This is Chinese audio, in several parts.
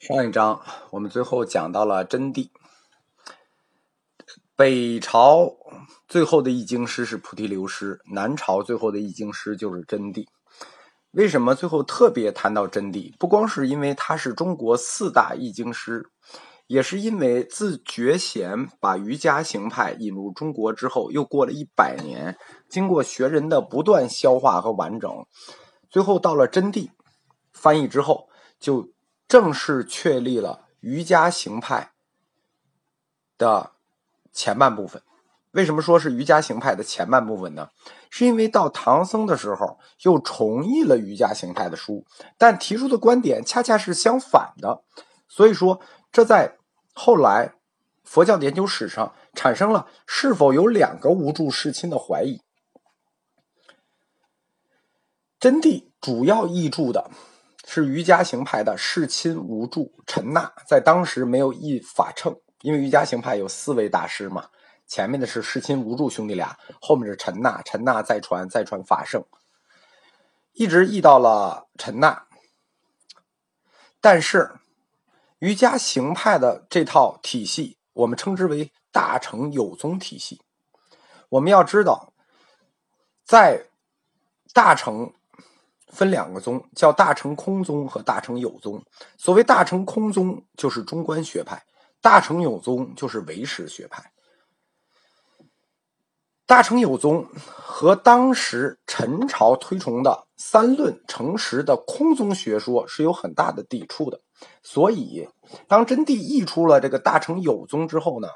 上一章我们最后讲到了真谛，北朝最后的译经师是菩提流师，南朝最后的译经师就是真谛。为什么最后特别谈到真谛？不光是因为他是中国四大译经师，也是因为自觉贤把瑜伽行派引入中国之后，又过了一百年，经过学人的不断消化和完整，最后到了真谛翻译之后，就。正式确立了瑜伽行派的前半部分。为什么说是瑜伽行派的前半部分呢？是因为到唐僧的时候又重译了瑜伽行派的书，但提出的观点恰恰是相反的。所以说，这在后来佛教的研究史上产生了是否有两个无著世亲的怀疑。真谛主要译著的。是瑜伽行派的世亲无著陈那，在当时没有译法称，因为瑜伽行派有四位大师嘛，前面的是世亲无著兄弟俩，后面是陈那，陈那再传再传法圣，一直译到了陈那。但是瑜伽行派的这套体系，我们称之为大乘有宗体系。我们要知道，在大乘。分两个宗，叫大乘空宗和大乘有宗。所谓大乘空宗，就是中观学派；大乘有宗，就是唯识学派。大乘有宗和当时陈朝推崇的三论成实的空宗学说是有很大的抵触的。所以，当真谛译出了这个大乘有宗之后呢，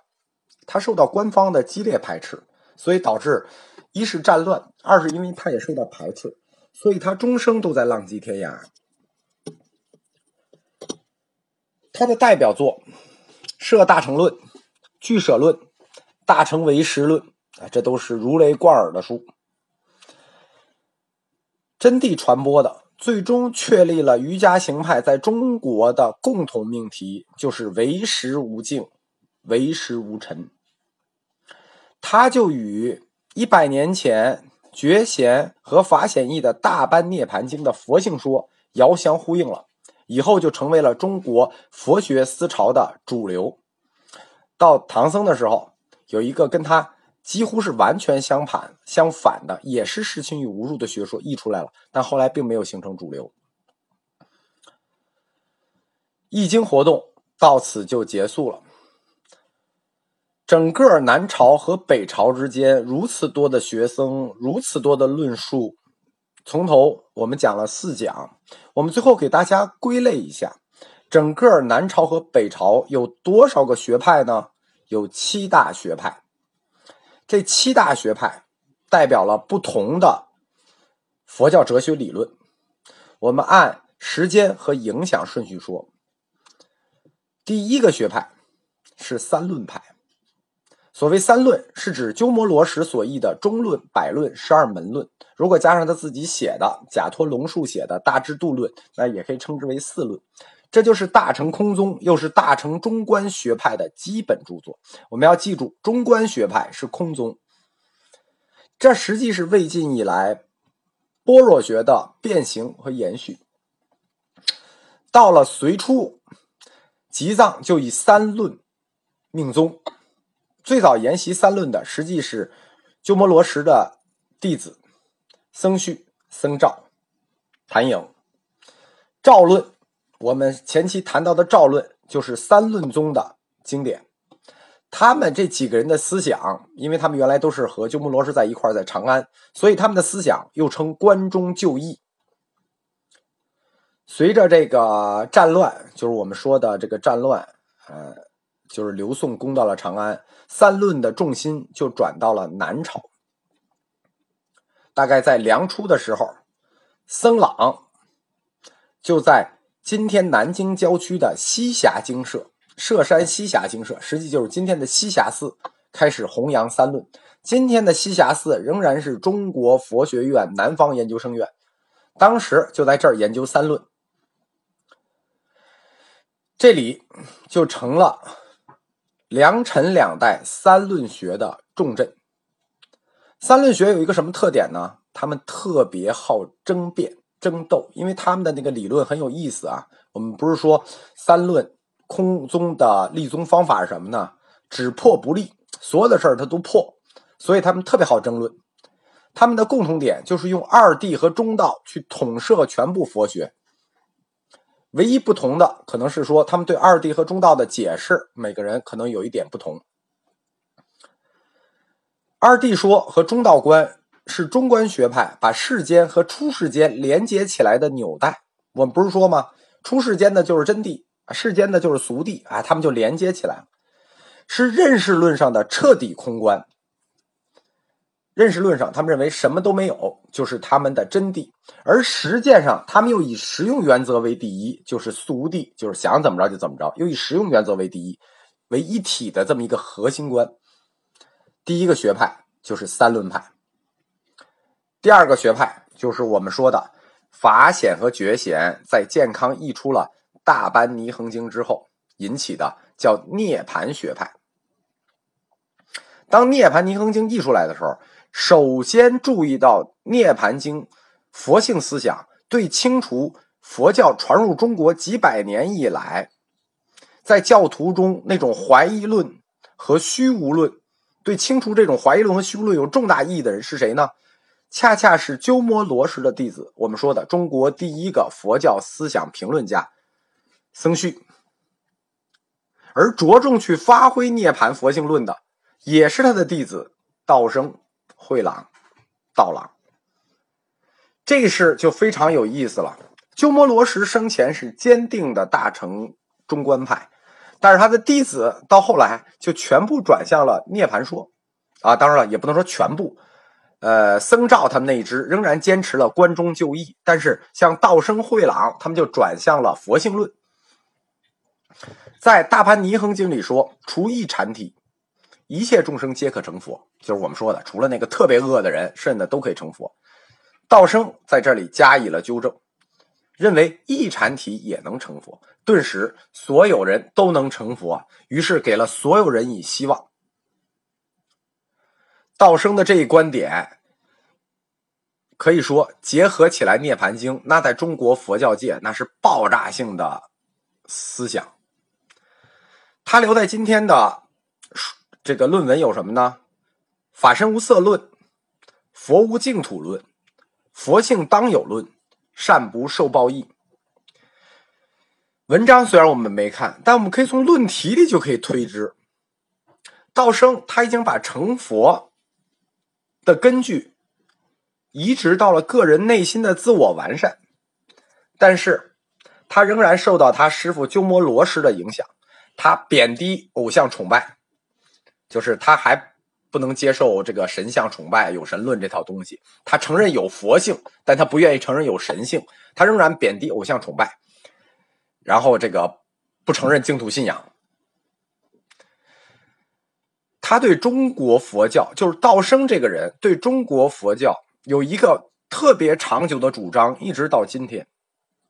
他受到官方的激烈排斥，所以导致一是战乱，二是因为他也受到排斥。所以他终生都在浪迹天涯。他的代表作《摄大乘论》《俱舍论》《大乘唯识论》啊，这都是如雷贯耳的书。真谛传播的，最终确立了瑜伽行派在中国的共同命题，就是唯识无境，唯识无尘。他就与一百年前。觉贤和法显义的大般涅盘经的佛性说遥相呼应了，以后就成为了中国佛学思潮的主流。到唐僧的时候，有一个跟他几乎是完全相反、相反的，也是世亲与无入的学说译出来了，但后来并没有形成主流。译经活动到此就结束了。整个南朝和北朝之间如此多的学生，如此多的论述，从头我们讲了四讲，我们最后给大家归类一下，整个南朝和北朝有多少个学派呢？有七大学派，这七大学派代表了不同的佛教哲学理论。我们按时间和影响顺序说，第一个学派是三论派。所谓三论，是指鸠摩罗什所译的中论、百论、十二门论。如果加上他自己写的贾托龙树写的大智度论，那也可以称之为四论。这就是大乘空宗，又是大乘中观学派的基本著作。我们要记住，中观学派是空宗。这实际是魏晋以来般若学的变形和延续。到了隋初，吉藏就以三论命宗。最早研习三论的，实际是鸠摩罗什的弟子僧绪、僧肇、谭颖。赵论，我们前期谈到的赵论，就是三论宗的经典。他们这几个人的思想，因为他们原来都是和鸠摩罗什在一块在长安，所以他们的思想又称关中旧义。随着这个战乱，就是我们说的这个战乱，呃。就是刘宋攻到了长安，三论的重心就转到了南朝。大概在梁初的时候，僧朗就在今天南京郊区的栖霞精舍（舍山栖霞精舍），实际就是今天的栖霞寺，开始弘扬三论。今天的栖霞寺仍然是中国佛学院南方研究生院，当时就在这儿研究三论，这里就成了。梁陈两代三论学的重镇。三论学有一个什么特点呢？他们特别好争辩，争斗，因为他们的那个理论很有意思啊。我们不是说三论空宗的立宗方法是什么呢？只破不立，所有的事儿他都破，所以他们特别好争论。他们的共同点就是用二谛和中道去统摄全部佛学。唯一不同的可能是说，他们对二谛和中道的解释，每个人可能有一点不同。二谛说和中道观是中观学派把世间和出世间连接起来的纽带。我们不是说吗？出世间的就是真谛，世间的就是俗谛啊，他们就连接起来了，是认识论上的彻底空观。认识论上，他们认为什么都没有，就是他们的真谛；而实践上，他们又以实用原则为第一，就是俗谛，就是想怎么着就怎么着，又以实用原则为第一，为一体的这么一个核心观。第一个学派就是三论派，第二个学派就是我们说的法显和觉显，在健康译出了《大般尼恒经》之后引起的，叫涅盘学派。当《涅盘尼恒经》译出来的时候。首先注意到《涅盘经》佛性思想对清除佛教传入中国几百年以来，在教徒中那种怀疑论和虚无论，对清除这种怀疑论和虚无论有重大意义的人是谁呢？恰恰是鸠摩罗什的弟子，我们说的中国第一个佛教思想评论家僧绪，而着重去发挥涅盘佛性论的，也是他的弟子道生。慧朗、道朗，这事就非常有意思了。鸠摩罗什生前是坚定的大乘中观派，但是他的弟子到后来就全部转向了涅盘说。啊，当然了，也不能说全部。呃，僧肇他们那一支仍然坚持了关中就义，但是像道生、慧朗他们就转向了佛性论。在《大盘尼恒经》里说，除异禅体。一切众生皆可成佛，就是我们说的，除了那个特别恶的人，剩下的都可以成佛。道生在这里加以了纠正，认为一禅体也能成佛，顿时所有人都能成佛，于是给了所有人以希望。道生的这一观点，可以说结合起来《涅盘经》，那在中国佛教界那是爆炸性的思想。他留在今天的。这个论文有什么呢？法身无色论、佛无净土论、佛性当有论、善不受报应。文章虽然我们没看，但我们可以从论题里就可以推知，道生他已经把成佛的根据移植到了个人内心的自我完善，但是他仍然受到他师傅鸠摩罗什的影响，他贬低偶像崇拜。就是他还不能接受这个神像崇拜、有神论这套东西。他承认有佛性，但他不愿意承认有神性。他仍然贬低偶像崇拜，然后这个不承认净土信仰。他对中国佛教，就是道生这个人对中国佛教有一个特别长久的主张，一直到今天。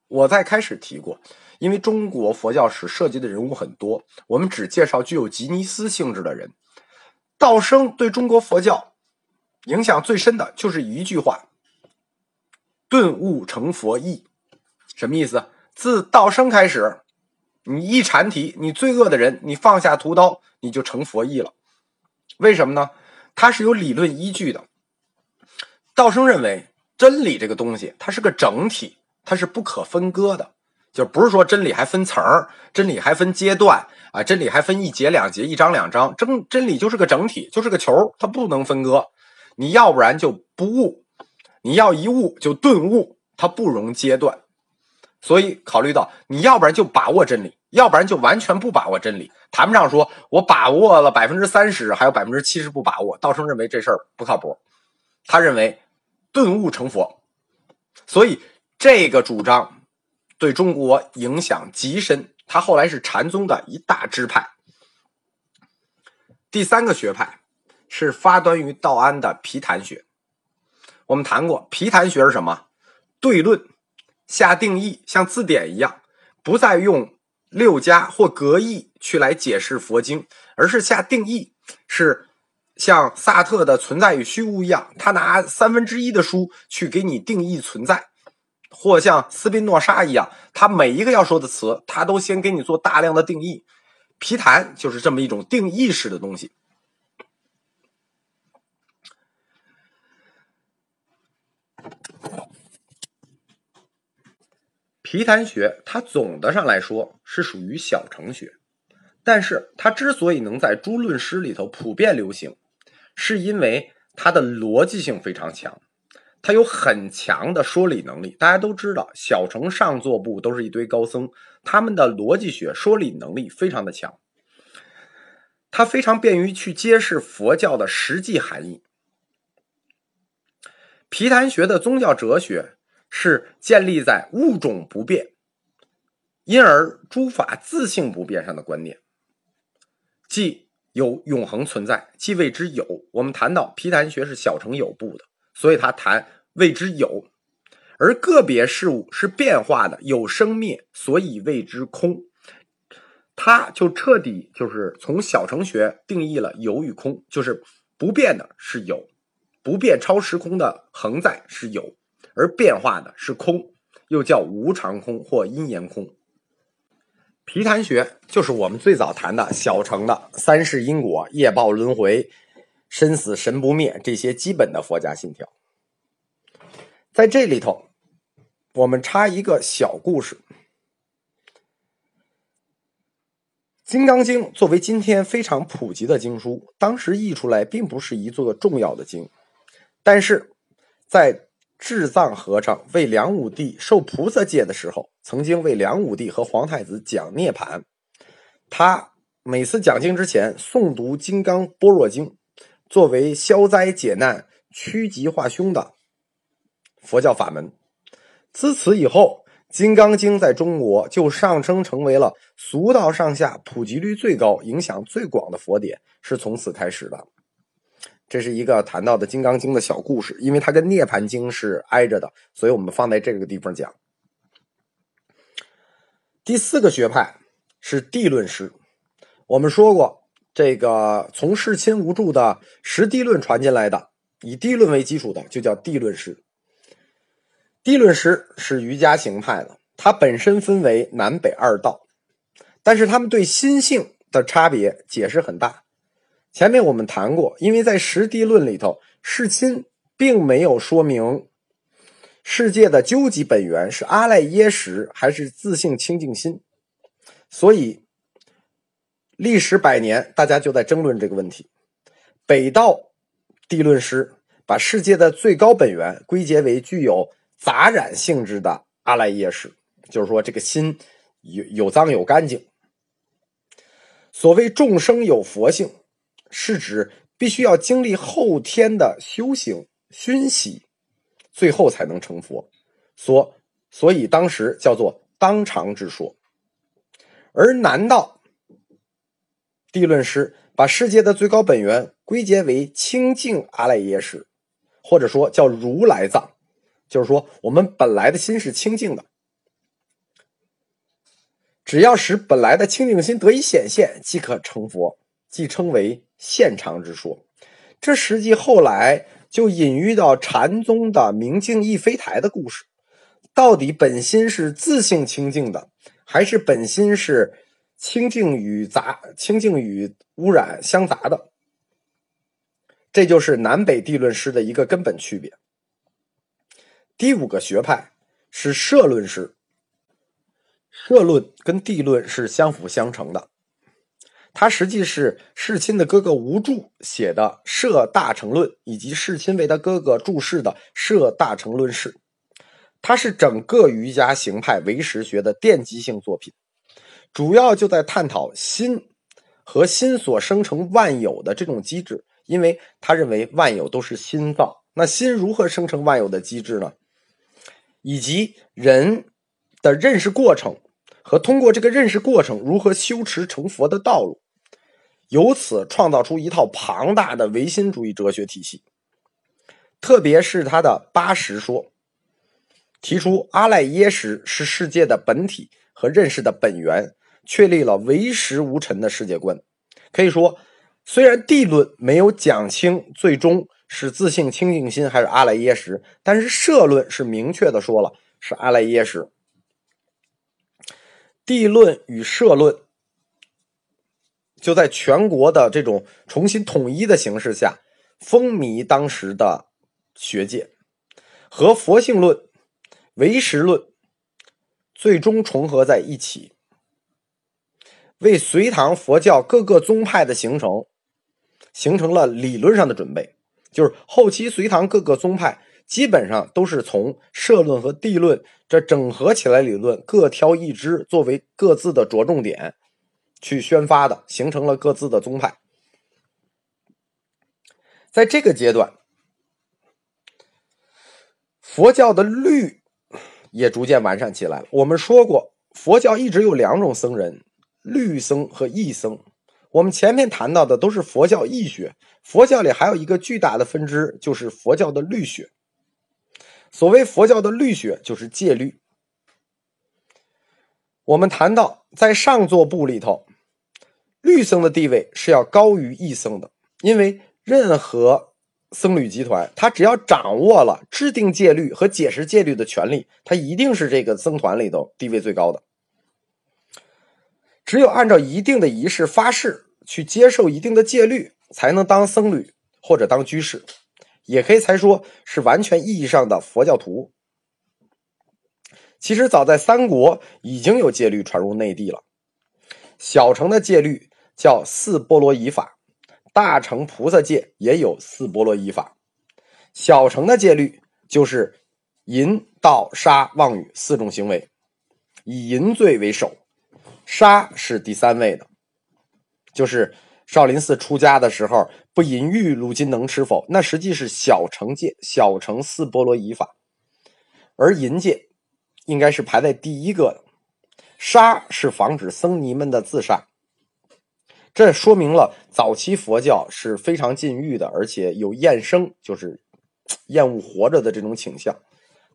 我在开始提过。因为中国佛教史涉及的人物很多，我们只介绍具有吉尼斯性质的人。道生对中国佛教影响最深的就是一句话：“顿悟成佛意。”什么意思？自道生开始，你一禅题，你罪恶的人，你放下屠刀，你就成佛意了。为什么呢？它是有理论依据的。道生认为，真理这个东西，它是个整体，它是不可分割的。就不是说真理还分层儿，真理还分阶段啊，真理还分一节两节、一章两章，真真理就是个整体，就是个球，它不能分割。你要不然就不悟，你要一悟就顿悟，它不容阶段。所以考虑到你要不然就把握真理，要不然就完全不把握真理，谈不上说我把握了百分之三十，还有百分之七十不把握。道生认为这事儿不靠谱，他认为顿悟成佛，所以这个主张。对中国影响极深，他后来是禅宗的一大支派。第三个学派是发端于道安的毗昙学。我们谈过，毗昙学是什么？对论，下定义，像字典一样，不再用六家或格义去来解释佛经，而是下定义，是像萨特的存在与虚无一样，他拿三分之一的书去给你定义存在。或像斯宾诺莎一样，他每一个要说的词，他都先给你做大量的定义。皮谈就是这么一种定义式的东西。皮谈学它总的上来说是属于小程学，但是它之所以能在诸论师里头普遍流行，是因为它的逻辑性非常强。他有很强的说理能力，大家都知道，小乘上座部都是一堆高僧，他们的逻辑学说理能力非常的强，他非常便于去揭示佛教的实际含义。毗昙学的宗教哲学是建立在物种不变，因而诸法自性不变上的观念，即有永恒存在，即谓之有。我们谈到毗昙学是小乘有部的。所以他谈谓之有，而个别事物是变化的，有生灭，所以谓之空。他就彻底就是从小乘学定义了有与空，就是不变的是有，不变超时空的恒在是有，而变化的是空，又叫无常空或因缘空。皮昙学就是我们最早谈的小乘的三世因果、业报轮回。生死神不灭，这些基本的佛家信条，在这里头，我们插一个小故事。《金刚经》作为今天非常普及的经书，当时译出来并不是一座重要的经，但是在智藏和尚为梁武帝受菩萨戒的时候，曾经为梁武帝和皇太子讲涅槃。他每次讲经之前诵读《金刚般若经》。作为消灾解难、趋吉化凶的佛教法门，自此以后，《金刚经》在中国就上升成为了俗道上下普及率最高、影响最广的佛典，是从此开始的。这是一个谈到的《金刚经》的小故事，因为它跟《涅盘经》是挨着的，所以我们放在这个地方讲。第四个学派是地论师，我们说过。这个从世亲无著的实地论传进来的，以地论为基础的，就叫地论师。地论师是瑜伽行派的，它本身分为南北二道，但是他们对心性的差别解释很大。前面我们谈过，因为在实地论里头，世亲并没有说明世界的究极本源是阿赖耶识还是自性清净心，所以。历时百年，大家就在争论这个问题。北道地论师把世界的最高本源归结为具有杂染性质的阿赖耶识，就是说这个心有有脏有干净。所谓众生有佛性，是指必须要经历后天的修行熏习，最后才能成佛。所所以当时叫做当场之说，而南道。地论师把世界的最高本源归结为清净阿赖耶识，或者说叫如来藏，就是说我们本来的心是清净的，只要使本来的清净心得以显现，即可成佛，即称为现常之说。这实际后来就隐喻到禅宗的明镜亦非台的故事，到底本心是自性清净的，还是本心是？清净与杂、清净与污染相杂的，这就是南北地论师的一个根本区别。第五个学派是社论师，社论跟地论是相辅相成的。他实际是世亲的哥哥吴著写的《摄大乘论》，以及世亲为他哥哥注释的《摄大乘论释》，它是整个瑜伽行派唯识学的奠基性作品。主要就在探讨心和心所生成万有的这种机制，因为他认为万有都是心造，那心如何生成万有的机制呢？以及人的认识过程和通过这个认识过程如何修持成佛的道路，由此创造出一套庞大的唯心主义哲学体系。特别是他的八识说，提出阿赖耶识是世界的本体和认识的本源。确立了唯识无尘的世界观，可以说，虽然地论没有讲清最终是自性清净心还是阿赖耶识，但是社论是明确的说了，是阿赖耶识。地论与社论，就在全国的这种重新统一的形势下，风靡当时的学界，和佛性论、唯识论最终重合在一起，为隋唐佛教各个宗派的形成，形成了理论上的准备。就是后期隋唐各个宗派。基本上都是从社论和地论这整合起来理论，各挑一支作为各自的着重点去宣发的，形成了各自的宗派。在这个阶段，佛教的律也逐渐完善起来了。我们说过，佛教一直有两种僧人：律僧和义僧。我们前面谈到的都是佛教义学，佛教里还有一个巨大的分支，就是佛教的律学。所谓佛教的律学，就是戒律。我们谈到在上座部里头，律僧的地位是要高于义僧的，因为任何僧侣集团，他只要掌握了制定戒律和解释戒律的权利，他一定是这个僧团里头地位最高的。只有按照一定的仪式发誓，去接受一定的戒律，才能当僧侣或者当居士。也可以才说是完全意义上的佛教徒。其实早在三国已经有戒律传入内地了。小乘的戒律叫四波罗夷法，大乘菩萨戒也有四波罗夷法。小乘的戒律就是淫、盗、杀、妄语四种行为，以淫罪为首，杀是第三位的，就是。少林寺出家的时候不淫欲，如今能吃否？那实际是小乘戒，小乘四波罗夷法，而淫戒应该是排在第一个的。杀是防止僧尼们的自杀，这说明了早期佛教是非常禁欲的，而且有厌生，就是厌恶活着的这种倾向。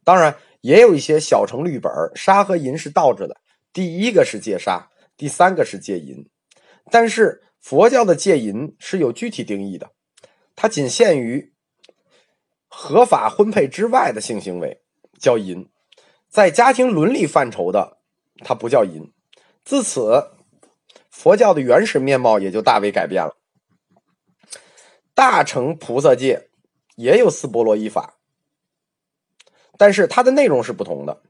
当然，也有一些小乘律本，杀和淫是倒着的，第一个是戒杀，第三个是戒淫，但是。佛教的戒淫是有具体定义的，它仅限于合法婚配之外的性行为叫淫，在家庭伦理范畴的它不叫淫。自此，佛教的原始面貌也就大为改变了。大乘菩萨戒也有四波罗夷法，但是它的内容是不同的。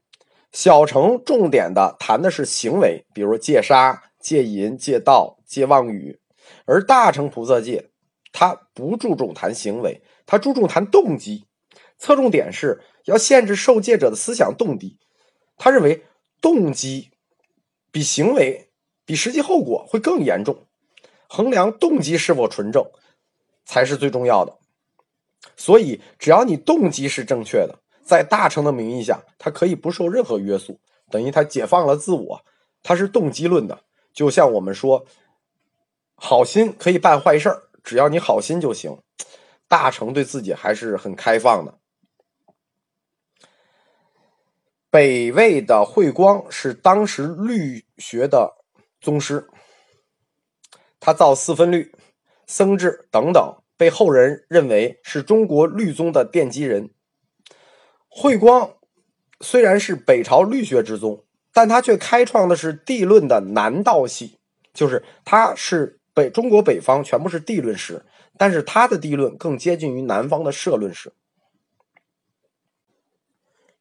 小乘重点的谈的是行为，比如戒杀。戒淫、戒盗、戒妄语，而大乘菩萨戒，他不注重谈行为，他注重谈动机，侧重点是要限制受戒者的思想动机。他认为动机比行为、比实际后果会更严重，衡量动机是否纯正才是最重要的。所以，只要你动机是正确的，在大成的名义下，他可以不受任何约束，等于他解放了自我，他是动机论的。就像我们说，好心可以办坏事儿，只要你好心就行。大成对自己还是很开放的。北魏的慧光是当时律学的宗师，他造四分律、僧制等等，被后人认为是中国律宗的奠基人。慧光虽然是北朝律学之宗。但他却开创的是地论的南道系，就是他是北中国北方全部是地论史，但是他的地论更接近于南方的社论史。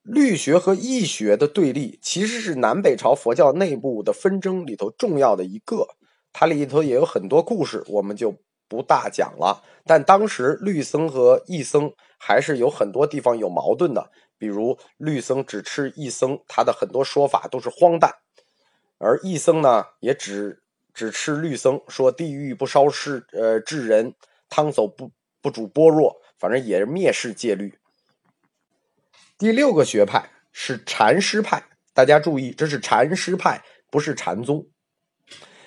律学和义学的对立，其实是南北朝佛教内部的纷争里头重要的一个，它里头也有很多故事，我们就不大讲了。但当时律僧和义僧还是有很多地方有矛盾的。比如律僧只吃义僧，他的很多说法都是荒诞；而义僧呢，也只只吃律僧，说地狱不烧世呃智人，汤走不不煮般若，反正也是蔑视戒律。第六个学派是禅师派，大家注意，这是禅师派，不是禅宗，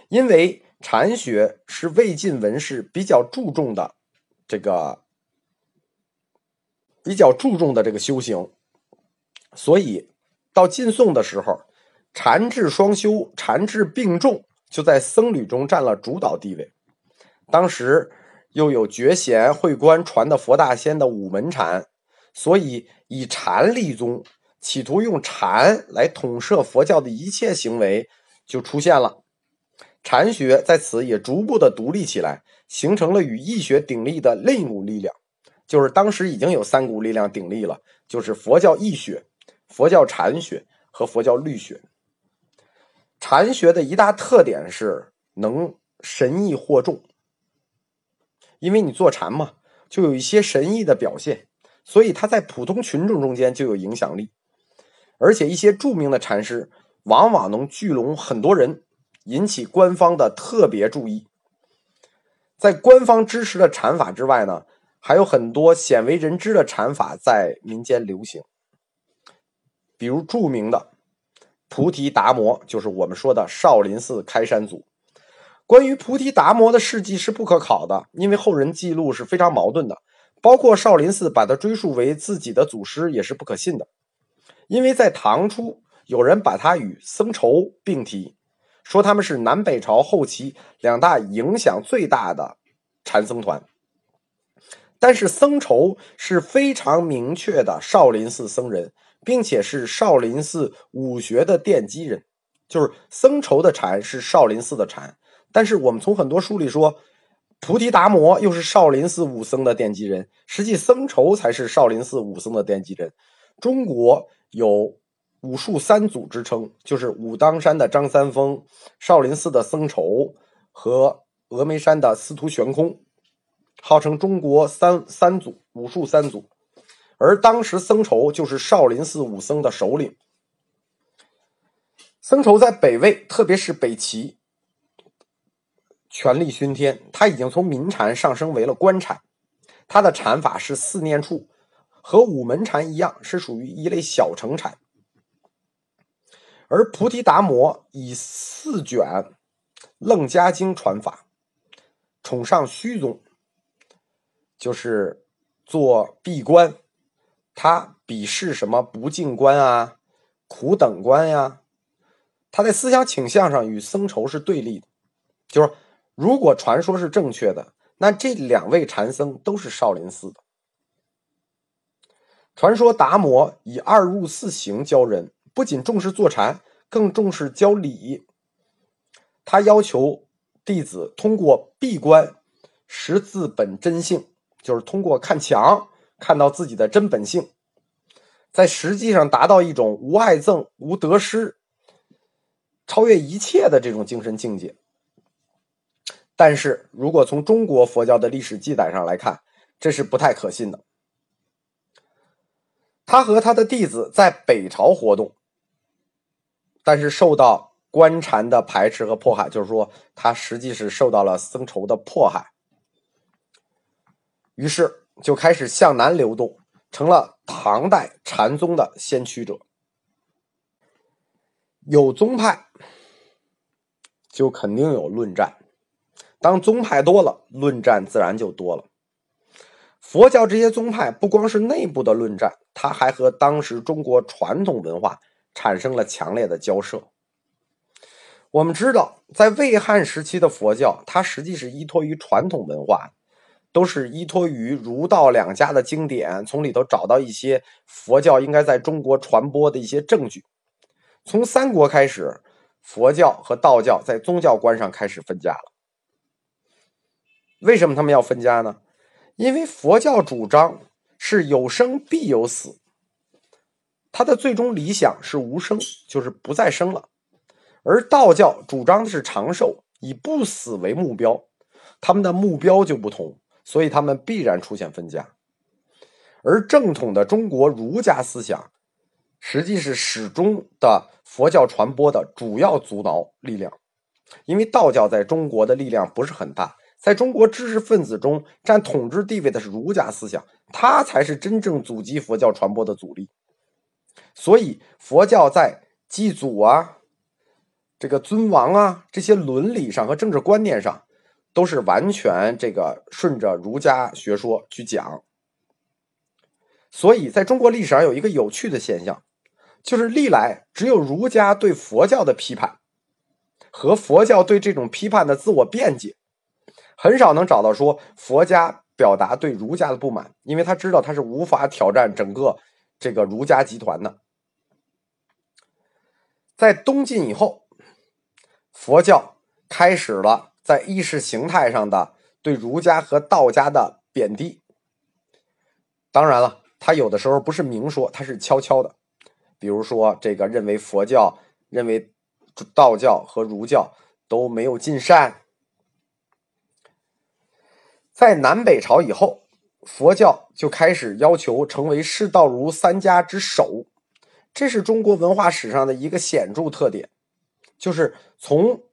因为禅学是魏晋文士比较注重的这个比较注重的这个修行。所以，到晋宋的时候，禅智双修、禅智并重，就在僧侣中占了主导地位。当时又有觉贤慧观传的佛大仙的五门禅，所以以禅立宗，企图用禅来统摄佛教的一切行为就出现了。禅学在此也逐步的独立起来，形成了与易学鼎立的另一股力量，就是当时已经有三股力量鼎立了，就是佛教易学、佛教禅学和佛教律学。禅学的一大特点是能神意惑众，因为你坐禅嘛，就有一些神意的表现，所以他在普通群众中间就有影响力，而且一些著名的禅师往往能聚拢很多人。引起官方的特别注意。在官方支持的禅法之外呢，还有很多鲜为人知的禅法在民间流行。比如著名的菩提达摩，就是我们说的少林寺开山祖。关于菩提达摩的事迹是不可考的，因为后人记录是非常矛盾的。包括少林寺把他追溯为自己的祖师也是不可信的，因为在唐初有人把他与僧稠并提。说他们是南北朝后期两大影响最大的禅僧团，但是僧稠是非常明确的少林寺僧人，并且是少林寺武学的奠基人，就是僧稠的禅是少林寺的禅，但是我们从很多书里说，菩提达摩又是少林寺武僧的奠基人，实际僧稠才是少林寺武僧的奠基人。中国有。武术三祖之称，就是武当山的张三丰、少林寺的僧稠和峨眉山的司徒悬空，号称中国三三祖武术三祖。而当时僧稠就是少林寺武僧的首领。僧稠在北魏，特别是北齐，权力熏天。他已经从民禅上升为了官禅，他的禅法是四念处，和五门禅一样，是属于一类小乘禅。而菩提达摩以四卷《楞伽经》传法，崇尚虚宗，就是做闭关。他鄙视什么不净观啊、苦等观呀？他在思想倾向上与僧稠是对立的。就是如果传说是正确的，那这两位禅僧都是少林寺的。传说达摩以二入四行教人。不仅重视坐禅，更重视教理。他要求弟子通过闭关识自本真性，就是通过看墙看到自己的真本性，在实际上达到一种无爱憎、无得失、超越一切的这种精神境界。但是如果从中国佛教的历史记载上来看，这是不太可信的。他和他的弟子在北朝活动。但是受到官禅的排斥和迫害，就是说他实际是受到了僧稠的迫害，于是就开始向南流动，成了唐代禅宗的先驱者。有宗派，就肯定有论战，当宗派多了，论战自然就多了。佛教这些宗派不光是内部的论战，它还和当时中国传统文化。产生了强烈的交涉。我们知道，在魏汉时期的佛教，它实际是依托于传统文化，都是依托于儒道两家的经典，从里头找到一些佛教应该在中国传播的一些证据。从三国开始，佛教和道教在宗教观上开始分家了。为什么他们要分家呢？因为佛教主张是有生必有死。他的最终理想是无生，就是不再生了；而道教主张的是长寿，以不死为目标，他们的目标就不同，所以他们必然出现分家。而正统的中国儒家思想，实际是始终的佛教传播的主要阻挠力量，因为道教在中国的力量不是很大，在中国知识分子中占统治地位的是儒家思想，它才是真正阻击佛教传播的阻力。所以，佛教在祭祖啊、这个尊王啊这些伦理上和政治观念上，都是完全这个顺着儒家学说去讲。所以，在中国历史上有一个有趣的现象，就是历来只有儒家对佛教的批判和佛教对这种批判的自我辩解，很少能找到说佛家表达对儒家的不满，因为他知道他是无法挑战整个。这个儒家集团的，在东晋以后，佛教开始了在意识形态上的对儒家和道家的贬低。当然了，他有的时候不是明说，他是悄悄的。比如说，这个认为佛教、认为道教和儒教都没有尽善。在南北朝以后，佛教就开始要求成为释道儒三家之首，这是中国文化史上的一个显著特点。就是从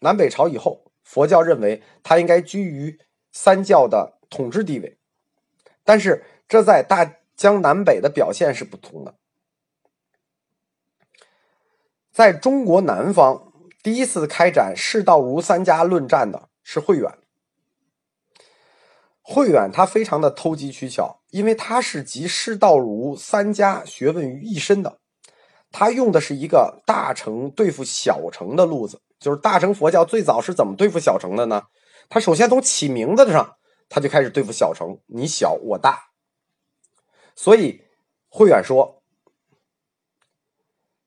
南北朝以后，佛教认为它应该居于三教的统治地位，但是这在大江南北的表现是不同的。在中国南方，第一次开展释道儒三家论战的是慧远。慧远他非常的投机取巧，因为他是集释道儒三家学问于一身的。他用的是一个大乘对付小乘的路子，就是大乘佛教最早是怎么对付小乘的呢？他首先从起名字上，他就开始对付小乘，你小我大。所以慧远说：“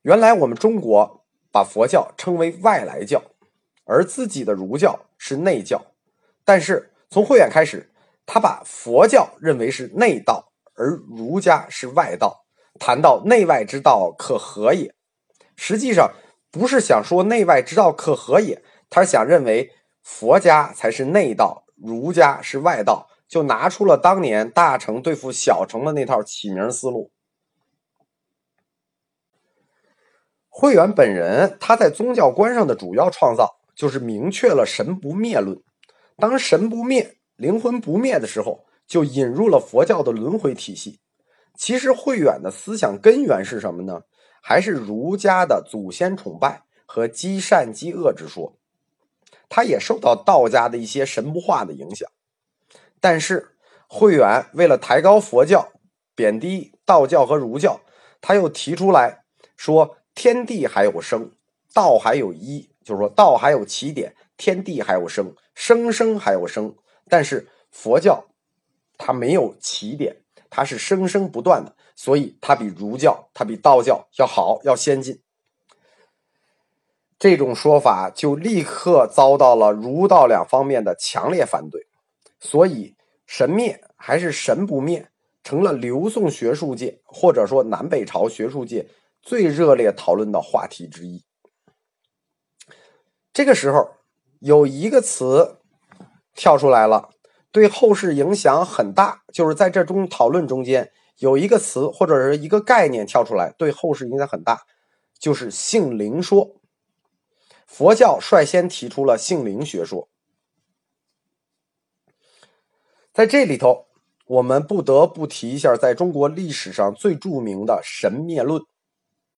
原来我们中国把佛教称为外来教，而自己的儒教是内教。但是从慧远开始。”他把佛教认为是内道，而儒家是外道。谈到内外之道可合也，实际上不是想说内外之道可合也，他是想认为佛家才是内道，儒家是外道，就拿出了当年大成对付小成的那套起名思路。慧远本人他在宗教观上的主要创造，就是明确了神不灭论。当神不灭。灵魂不灭的时候，就引入了佛教的轮回体系。其实慧远的思想根源是什么呢？还是儒家的祖先崇拜和积善积恶之说。他也受到道家的一些神不化的影响。但是慧远为了抬高佛教，贬低道教和儒教，他又提出来说：天地还有生，道还有一，就是说道还有起点，天地还有生，生生还有生。但是佛教它没有起点，它是生生不断的，所以它比儒教、它比道教要好，要先进。这种说法就立刻遭到了儒道两方面的强烈反对，所以神灭还是神不灭，成了刘宋学术界或者说南北朝学术界最热烈讨论的话题之一。这个时候有一个词。跳出来了，对后世影响很大。就是在这中讨论中间有一个词或者是一个概念跳出来，对后世影响很大，就是性灵说。佛教率先提出了性灵学说。在这里头，我们不得不提一下，在中国历史上最著名的神灭论。